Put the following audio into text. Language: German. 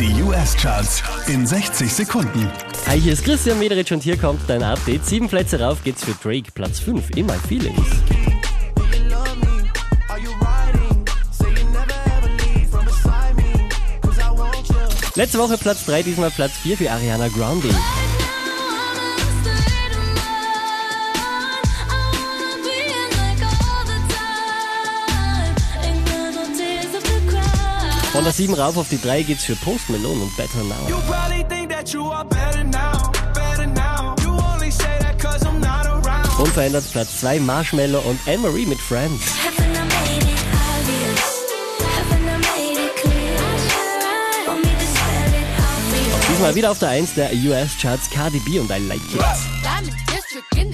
Die US-Charts in 60 Sekunden. Hi, hier ist Christian Mederich und hier kommt dein Update. Sieben Plätze rauf geht's für Drake, Platz 5, In My Feelings. Letzte Woche Platz 3, diesmal Platz 4 für Ariana Grande. Von der 7 rauf auf die 3 geht's für Post Malone und Better Now. You probably think that you are better now, better now. You only say that cause I'm not around. Unverändert Platz 2 Marshmallow und Anne-Marie mit Friends. Diesmal wieder auf der 1 der US-Charts Cardi B und I Like It.